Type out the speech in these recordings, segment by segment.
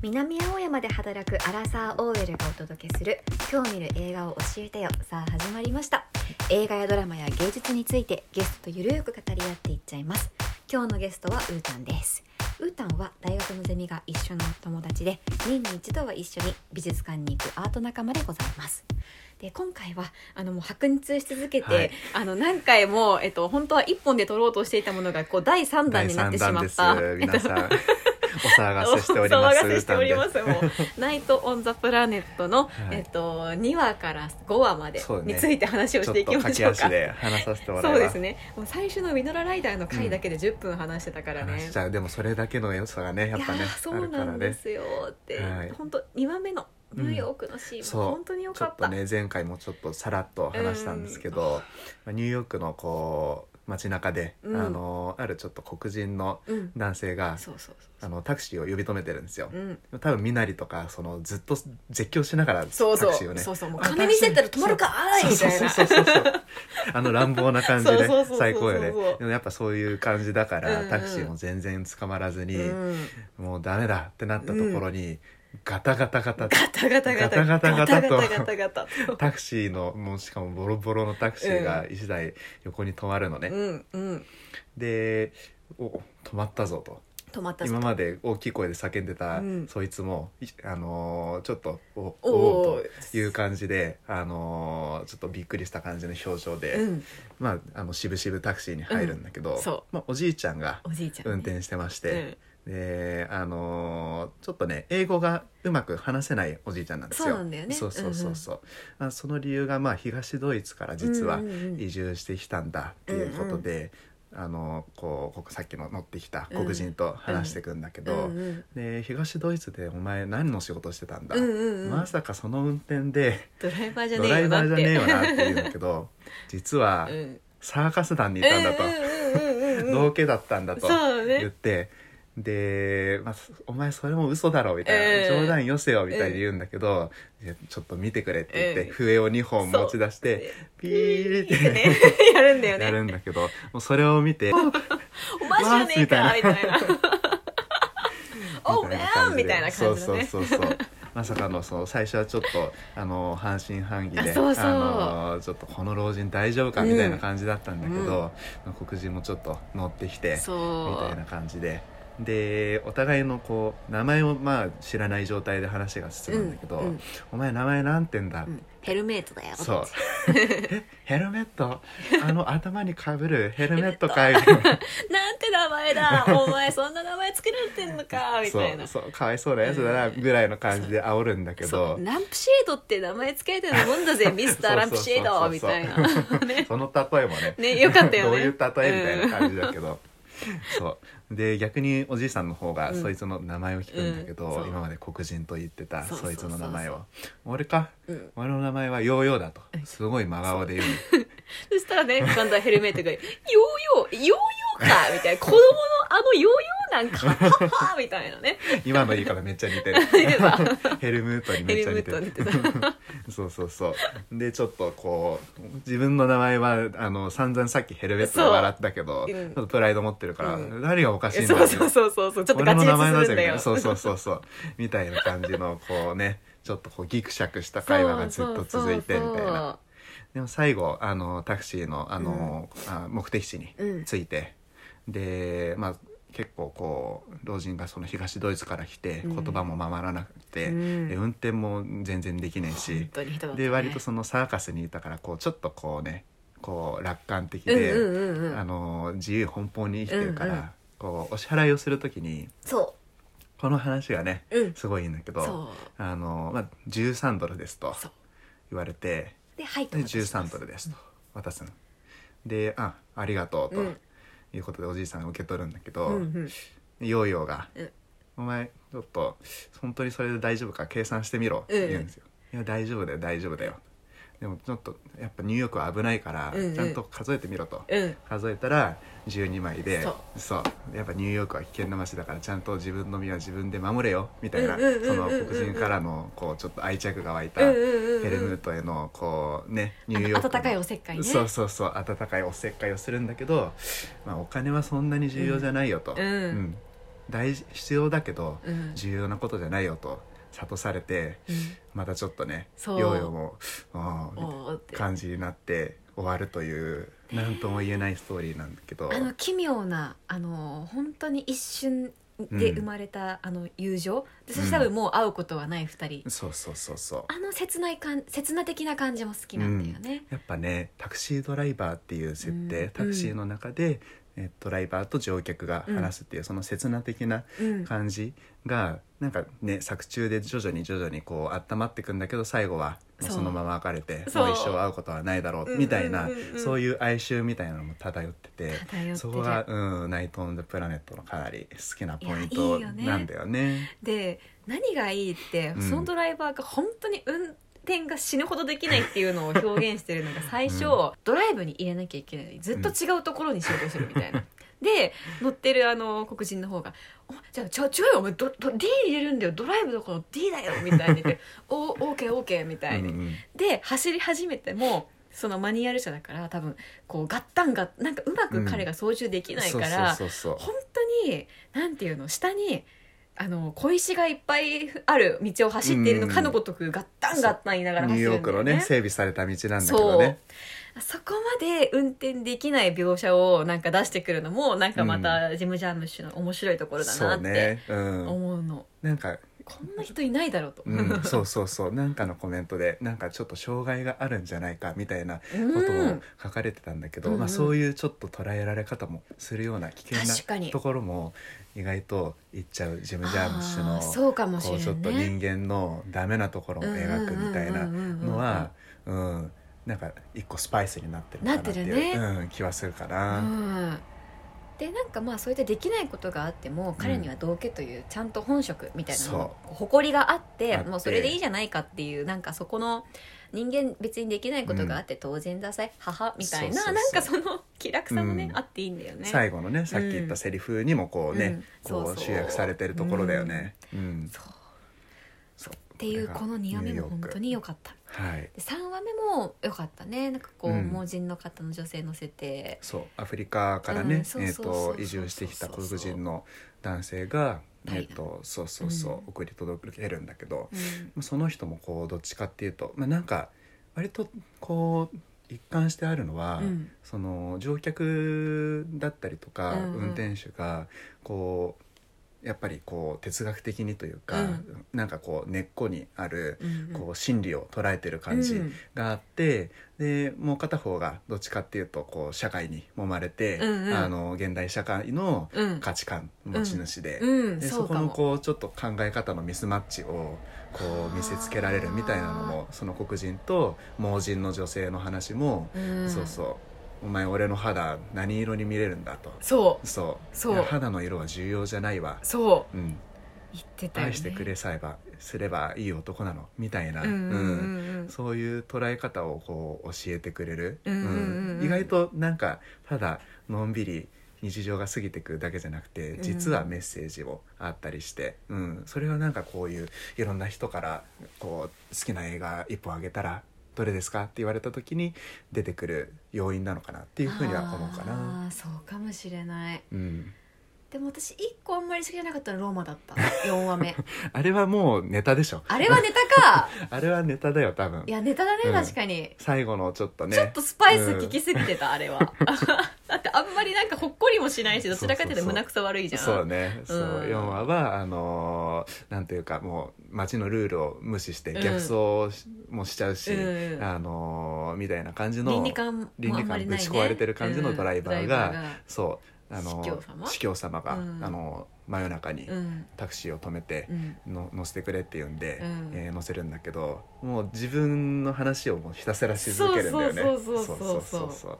南青山で働くアラサー OL がお届けする今日見る映画を教えてよさあ始まりました。映画やドラマや芸術についてゲストとゆるく語り合っていっちゃいます。今日のゲストはうーたんです。うーたんは大学のゼミが一緒の友達で年に一度は一緒に美術館に行くアート仲間でございます。で今回はあのもう白熱し続けて、はい。あの何回も、えっと、本当は1本で撮ろうとしていたものがこう第3弾になってしまった。皆さんお騒がせしておりまおす騒がせしております。歌もう「ナイト・オン・ザ・プラネットの」はい。えっと、2話から5話までについて話をしていきましょうか。足で話させてもらいます。そうですね。もう最初の「ウィノラライダー」の回だけで10分話してたからね、うでもそれだけの良さがねやっぱねそうなんですよって、はい。本当2話目のニューヨークのシーンそうも本当に良ちょっかった、とね前回もちょっとさらっと話したんですけど、まあニューヨークのこう街中で、うん。あのあるちょっと黒人のうん。男性が、タクシーを呼び止めてるんですよ。う、うん。多分身なりとかそのずっと絶叫しながらタクシーをねそうそう。もうあ金見せたら止まるかーいみたいな。そうそうそうそう。あの乱暴な感じで最高よね。でもやっぱそういう感じだから、タクシーも全然捕まらずに、うん。もうダメだってなったところに、ガタガタガタ。ガタガタガタ。ガタガタガタとガタガタ。ガタとタクシーのもうしかもボロボロのタクシーが一台横に止まるのね、うんうん。でお止まったぞと。止まったぞ今まで大きい声で叫んでた、うん。そいつもいあのーちょっとおおおという感じで、あのーちょっとびっくりした感じの表情で、うん。まああの渋々タクシーに入るんだけど、うん。そう。まあ、おじいちゃんがおじいちゃんね、運転してまして、うんであのーちょっとね英語がうまく話せないおじいちゃんなんですよ。そうなんだよね。そうそうそうそう。まあ、その理由がまあ東ドイツから実はうんうんうん。移住してきたんだっていうことで、あのこうさっきの乗ってきた黒人と話していくんだけど、うんうん。で東ドイツでお前何の仕事してたんだ、うんうんうん。まさかその運転でドライバーじゃねえよなって。言うんだけど 実はうん。サーカス団にいたんだと。うんうんうんうん道家だったんだと言って、で、まあ、お前それも嘘だろみたいな、ええ。冗談よせよみたいに言うんだけど、いやちょっと見てくれって言って、ええ。笛を2本持ち出してピーって。ね やるんだよね。やるんだけどもうそれを見てお前じゃねえかみたいな。おみめたいな感じで。んみたいな感じだね。そうそうそうそう。まさかのそう最初はちょっとあの半信半疑であそうそう。のちょっとこの老人大丈夫かみたいな感じだったんだけど、黒人もちょっと乗ってきてみたいな感じででお互いのこう名前をまあ知らない状態で話が進むんだけど「うんうん。お前名前なんてんだ?」うん。ヘルメットだよそう。えヘルメット？あの頭にかぶるヘルメット。かい？な なんて名前だ？お前そんな名前つけられてんのかみそたいな。うそうかわいそうなやつだなぐらいの感じで煽るんだけそどう。ランプシェードって名前つけてるもんだぜ ミスターランプシェードみたいな。ね。その例えもね。ねよかったよね。どういう例えみたいな感じだけど、そう。で逆におじいさんの方がうん。そいつの名前を聞くんだけど、うん。そう。今まで黒人と言ってたそいつの名前を「俺か？うん。俺の名前はヨーヨーだ」と。うんすごい真顔で言う そしたらね今度はヘルメットが「ヨーヨーヨーヨーか」みたいな。子供のあのヨーヨーなんかはっはみたいなね。今の言い方めっちゃ似てる。ヘルムートにめっちゃ似てる。ヘルムートそうそうそう。でちょっとこう自分の名前はあの散々さっきヘルメットで笑ったけどそう。うんちょっとプライド持ってるから、うん。何がおかしいんだそうそうそうそう。そうちょっとガチレスするんだよなそうそうそうそう。みたいな感じのこうねちょっとこうギクシャクした会話がずっと続いてみたいな。でも最後あのタクシーのあの、あ目的地にうん。着いて、でまあ結構こう老人がその東ドイツから来てうん。言葉もままらなくて、うん。で運転も全然できないしね。で割とそのサーカスにいたからこうちょっとこうねこう楽観的で、うんうんうんうん。あの自由奔放に生きてるから、うんうんこうお支払いをする時にそこの話がねううん。すごいいいんだけどあの、まあ、13ドルですと言われてではいとで渡します。13ドルですと渡すの。で「あありがとう」とうんいうことでおじいさんが受け取るんだけど、うんうん。ヨーヨーがうん「お前ちょっと本当にそれで大丈夫か計算してみろ」って言うんですよ「いや大丈夫だよ大丈夫だよ」でもちょっとやっぱニューヨークは危ないからうんうん。ちゃんと数えてみろと、うん。数えたら12枚でそう。やっぱニューヨークは危険な街だからちゃんと自分の身は自分で守れよみたいなその黒人からのこうちょっと愛着が湧いたうんヘルムートへのこうねニューヨークの温かいおせっかいね。そうそうそう温かいおせっかいをするんだけど、まあ、お金はそんなに重要じゃないよと、うん。うん。大事必要だけどうん。重要なことじゃないよと諭されてうん。またちょっとねヨーヨーも感じになって終わるという何とも言えないストーリーなんだけど。あの奇妙なあの本当に一瞬で生まれた、あの友情。でそして多分もう会うことはない二人、そうそうそうそう。あの切ない感切な的な感じも好きなんだよね、やっぱねタクシードライバーっていう設定、うん。タクシーの中で、えドライバーと乗客が話すっていう、その切な的なうん。感じがなんかね作中で徐々に徐々にこう温まっていくんだけど最後はそのまま別れてもう一生会うことはないだろうんうみたいな、うん。うんうんそういう哀愁みたいなのも漂っててそこが、うん「ナイト・オン・ザ・プラネット」のかなり好きなポインいやいトいよね。なんだよね。で何がいいって、うん。そのドライバーが本当に運転が死ぬほどできないっていうのを表現してるのが最初、うん。ドライブに入れなきゃいけない。ずっと違うところにしようとするみたいな。で乗ってるあの黒人の方が「おじゃあちょ違うよお前ドド D 入れるんだよ。ドライブだから D だよ」みたいに言って「おオーケーオーケー」みたいに、うんうんで走り始めてもそのマニュアル車だから多分こうガッタンガッなんかうまく彼が操縦できないから、本当になんていうの下にあの小石がいっぱいある道を走っているのかのごとくガッタンガッタン言いながらニューヨ走るんだよね。ークのね整備された道なんだけどね。そこまで運転できない描写をなんか出してくるのもなんかまたジム・ジャームッシュの面白いところだそなってうね、うん、思うの、なんかこんな人いないだろうと、うん、そうそうそう。なんかのコメントでなんかちょっと障害があるんじゃないかみたいなうん。ことも書かれてたんだけど、うんうん。まあ、そういうちょっと捉えられ方もするような危険なところも意外と言っちゃうジム・ジャームッシュのそうかもしこれないうちょっと人間のダメなところを描くみたいなのはうんなんか一個スパイスになってるのかなっていうなってるうん、気はするかうな。んでなんかまあそうやってできないことがあっても彼には道家というちゃんと本職みたいなのそ誇りがあってもうそれでいいじゃないかっていうなんかそこの人間別にできないことがあって当然ださい、母みたいなそなんかその気楽さもね、うん。あっていいんだよね。最後のねさっき言ったセリフにもこうね、うん。こそう集約されてるところだよね。うん。そう。っていうこの2話目も本当に良かったはい。で3話目も良かったね。なんかこう、うん。盲人の方の女性の設定そうアフリカからね、うんそうえー、そうそうそう。と移住してきた黒人の男性が、えタイー、とそうそうそう、うん。送り届けるんだけどうん。その人もこうどっちかっていうと、まあ、なんか割とこう一貫してあるのは、うん。その乗客だったりとか、うんうん。運転手がこうやっぱりこう哲学的にというか、うん。なんかこう根っこにある、うんうん。こう心理を捉えてる感じうんがあって、でもう片方がどっちかっていうとこう社会に揉まれて、うんうん。あの現代社会のうん。価値観持ち主で,、うん。でそこのこうちょっと考え方のミスマッチをこう見せつけられるみたいなのもその黒人と盲人の女性の話も、うん。そうそう「お前俺の肌何色に見れるんだ」と。そう。そう。そう。肌の色は重要じゃないわ、そう。うん、言ってたよね。愛してくれさえばすればいい男なの。みたいな、うんそういう捉え方をこう教えてくれる、うん意外となんかただのんびり日常が過ぎていくだけじゃなくて実はメッセージもあったりして、うん。それはなんかこういういろんな人からこう好きな映画一本あげたらどれですか？って言われた時に出てくる要因なのかなっていうふうには思うかな。あーそうかもしれない。うん、でも私一個あんまり好きじゃなかったのローマだった。4話目。あれはもうネタでしょ。あれはネタか。あれはネタだよ多分。いやネタだねうん。確かに、最後のちょっね。ちょっとスパイス効きすぎてた、あれは。だ ってあんまりなんかほっこりもしないしどちらかというと胸くそ悪いじゃん。そうね、そう。うん。4話はあのーなんていうかもう街のルールを無視してうん。逆走しもしちゃうし、うん。あのーみたいな感じの倫理観も倫理観ぶち壊れてる感じのドライバーが,、そう。あのー司教様が、うん。あのー真夜中にうん。タクシーを止めてう、ん。の乗せてくれって言うんで、うん。えー乗せるんだけどもう自分の話をもうひたすらし続けるんだよね。そうそうそうそうそう。そう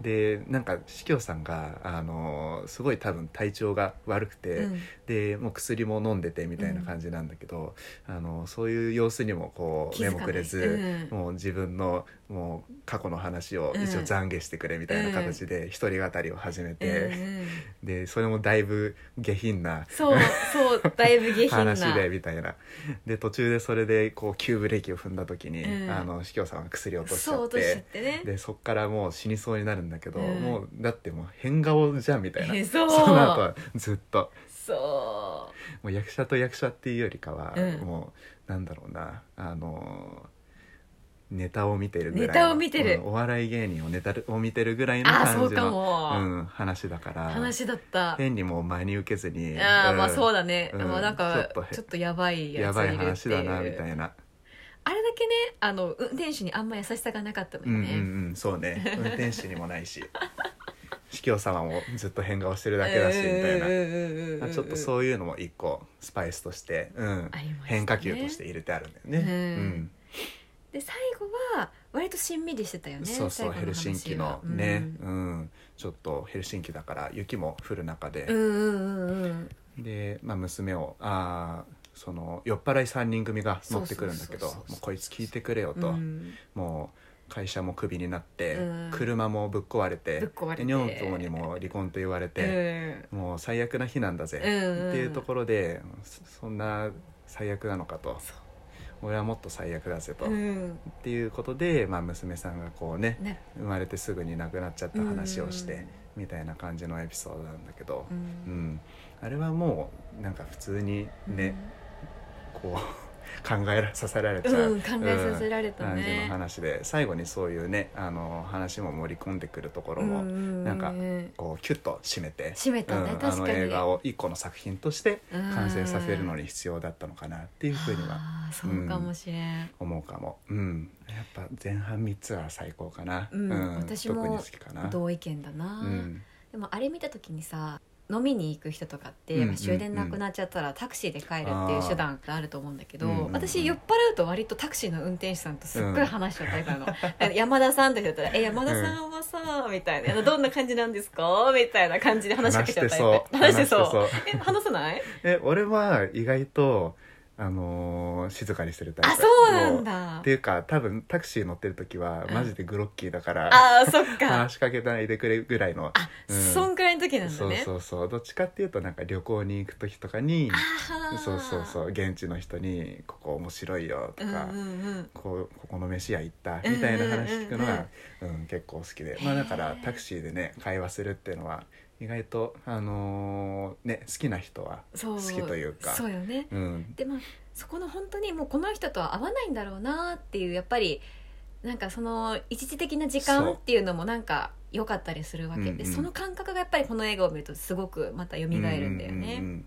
でなんか司教さんがあのすごい多分体調が悪くて、うん。でもう薬も飲んでてみたいな感じなんだけど、あのそういう様子にもこう目もくれず、うん。もう自分のもう過去の話を一応懺悔してくれみたいな形で一人語りを始めて、うんうん。でそれもだいぶ下品なそうそうだいぶ下品な。話でみたいな。で途中でそれでこう急ブレーキを踏んだ時に、うん。あの司教さんは薬を落としちゃって。ってね。でそっからもう死にそうになるんだけど、うん。もうだってもう変顔じゃんみたいな。え そう。その後はずっと。そもう役者と役者っていうよりかは、うん。もうなんだろうな。あのネタを見てるぐらいのネタを見てる。うんお笑い芸人をネタを見てるぐらいうのあーそうか感じのも、うん、話だから。話だった。変にもう真に受けずにああまあそうだだね、うんまあなんかちょっとへちょっとやばいややばいついるって話だなみいうたいな。あれだけねあの運転手にあんま優しさがなかったのうんうんうんそうね。運転手にもないし。司教様もずっと変顔してるだけだしみたいな。なあちょっとそういうのも一個スパイスとして、うん。ありましたね。変化球として入れてあるんだよね。うんで最後は割としんみりしてたよねそうそうヘルシンキの話はね、うん。ちょっとヘルシンキだから雪も降る中で、うんうんうんうん。で、まあ、娘をあーその酔っ払い3人組が乗ってくるんだけどこいつ聞いてくれようと、ん。もう会社もクビになって、うん。車もぶっ壊れて女房にも離婚と言われて。うん。もう最悪な日なんだぜ、うんっていうところでそそんな最悪なのかと俺はもっと最悪だぜと、っうん。ていうことで、まあ、娘さんがこうねね。生まれてすぐに亡くなっちゃった話をして、うんみたいな感じのエピソードなんだけど。う、うん。んあれはもうなんか普通にね、こう考えらさせられちゃう、うん考えさせられた感じのね話で。最後にそういうねあの話も盛り込んでくるところも、なんかこうキュッと締めて締めたねうん確かに。あの映画を一個の作品としてうん。完成させるのに必要だったのかなっていうふうにはあーそうかもしれん、思うかも、うん、やっぱ前半3つは最高かな、うん私も特に好きかな。同意見だな、うん。でもあれ見た時にさ飲みに行く人とかって、うん終電なくなっちゃったらタクシーで帰るっていう手段があると思うんだけど、うんうんうん私酔っ払うと割とタクシーの運転手さんとすっごい話しちゃうタイプなの、あの山田さんって言ったら「え山田さんはさ」みたいな。あの「どんな感じなんですか?」みたいな感じで話しかけちゃうタイプ。話してそう。話してそう。話さない？え俺は意外と、あのー静かにしてるタイプ。あそうなんだ。っていうか多分タクシー乗ってる時はうん。マジでグロッキーだから、あーそっか。話しかけないでくれぐらいのあ、うん。そんくらいの時なんだそうねそうそう。どっちかっていうとなんか旅行に行く時とかにあー。そうそうそう現地の人に「ここ面白いよ」とか、うんうんうん。こうここの飯屋行ったみたいな話聞くのが、うん結構好きで。まあだからタクシーでね会話するっていうのは意外とあのーね好きな人はそう好きというか。そうよね。うん。でまあそこの本当にもうこの人とは合わないんだろうなっていうやっぱりなんかその一時的な時間っていうのもなんか良かったりするわけで、うんうん。その感覚がやっぱりこの映画を見るとすごくまた蘇るんだよね、うんうんうん。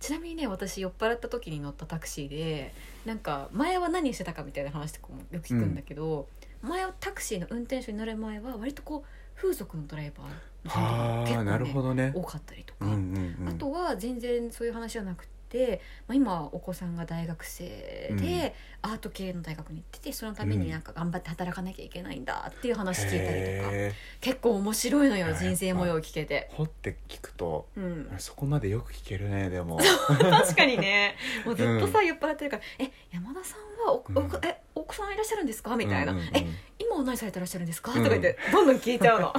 ちなみにね私酔っ払った時に乗ったタクシーでなんか前は何してたかみたいな話とかもよく聞くんだけど、前はタクシーの運転手になる前は割とこう風俗のドライバー結構、はあなるほどね。多かったりとか、うんうんうん。あとは全然そういう話じゃなくて、まあ、今お子さんが大学生で、アート系の大学に行っててそのためになんか頑張って働かなきゃいけないんだっていう話聞いたりとか。へ結構面白いのよ人生模様聞けて。ー。掘って聞くとうん、そこまでよく聞けるねでも。確かにね。もうずっとさ、酔っ払ってるから「え山田さんはお、うん。おえ奥さんいらっしゃるんですか?」みたいな「うんうんうん。え今は何されてらっしゃるんですか?」うんとか言ってどんどん聞いちゃうの。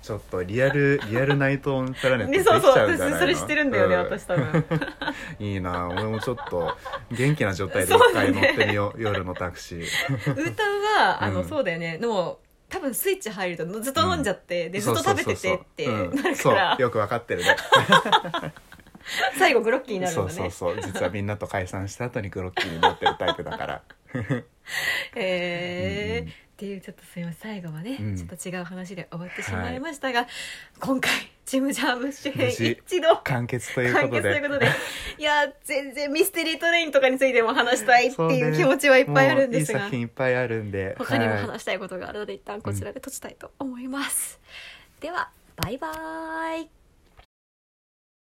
ちょっとリアル リアルナイトオンプラネットね、できちゃそうそううんじゃないの？私それ知ってるんだよね、うん。私多分。いいな俺もちょっと元気な状態で一回乗ってみよう夜のタクシー。歌はあの、うんそうだよね。でも多分スイッチ入るとずっと飲んじゃって、でずっと食べててってそう。そうそううん。なるから、そう。よくわかってるね。最後グロッキーになるそうんだね。そうそう実はみんなと解散した後にグロッキーになってるタイプだから。へ え、うんうんっていうちょっとすみません。最後はね、うん。ちょっと違う話で終わってしまいましたが、今回ジム・ジャームッシュ編無事一度完結というこ完とでいうことで。いや全然ミステリートレインとかについても話したいっていう気持ちはいっぱいあるんですが、もういいいっぱいあるんで他にもはい話したいことがあるので一旦こちらで閉じたいと思います、ではバイバーイ